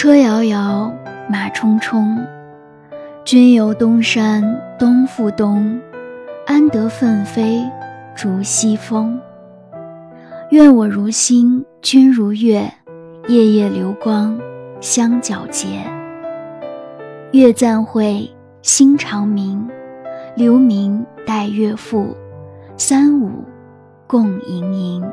车遥遥马冲冲。君游东山东复东安得奋飞逐西风？愿我如星君如月夜夜流光相皎洁。月暂晦星长明留明待月复三五共盈盈。